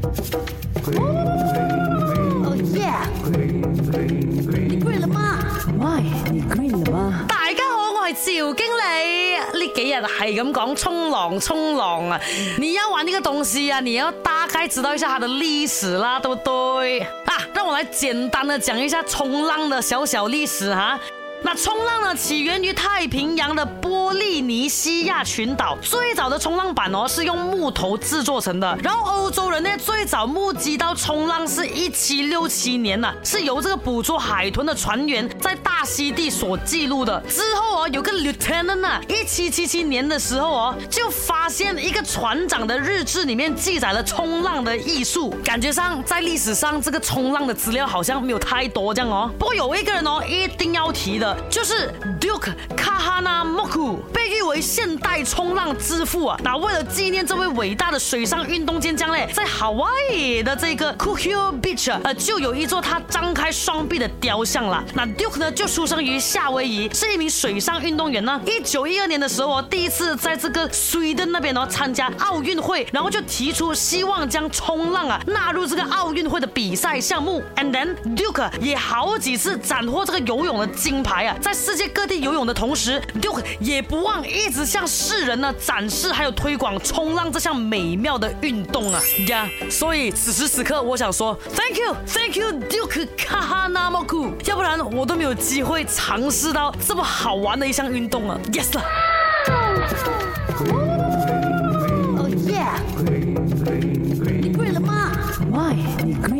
哦耶！你 g 了吗 m 你 g 了吗？大家好，我是赵经理。呢几日系咁讲冲浪，冲浪啊！你要玩呢个东西啊，你要大概知道一下它的历史啦，对不对？啊，让我来简单的讲一下冲浪的小小历史哈。那冲浪呢，起源于太平洋的波利尼西亚群岛。最早的冲浪板哦，是用木头制作成的。然后欧洲人呢，最早目击到冲浪是一七六七年呢，是由这个捕捉海豚的船员在大溪地所记录的。之后哦，有个 lieutenant 啊，一七七七年的时候哦，就发现一个船长的日志里面记载了冲浪的艺术。感觉上在历史上这个冲浪的资料好像没有太多这样哦。不过有一个人哦，一定要提的。就是 Duke Kahana Moku。为现代冲浪之父啊！那为了纪念这位伟大的水上运动健将嘞，在 Hawaii 的这个 c o u k i Beach，呃，就有一座他张开双臂的雕像了。那 Duke 呢，就出生于夏威夷，是一名水上运动员呢。一九一二年的时候，哦，第一次在这个 Sweden 那边呢参加奥运会，然后就提出希望将冲浪啊纳入这个奥运会的比赛项目。And then Duke 也好几次斩获这个游泳的金牌啊，在世界各地游泳的同时，Duke 也不忘。一直向世人呢展示还有推广冲浪这项美妙的运动啊呀！所以此时此刻我想说，Thank you, Thank you, Duke Kahanamoku，要不然我都没有机会尝试到这么好玩的一项运动了。Yes。Oh yeah。你跪了吗？Why？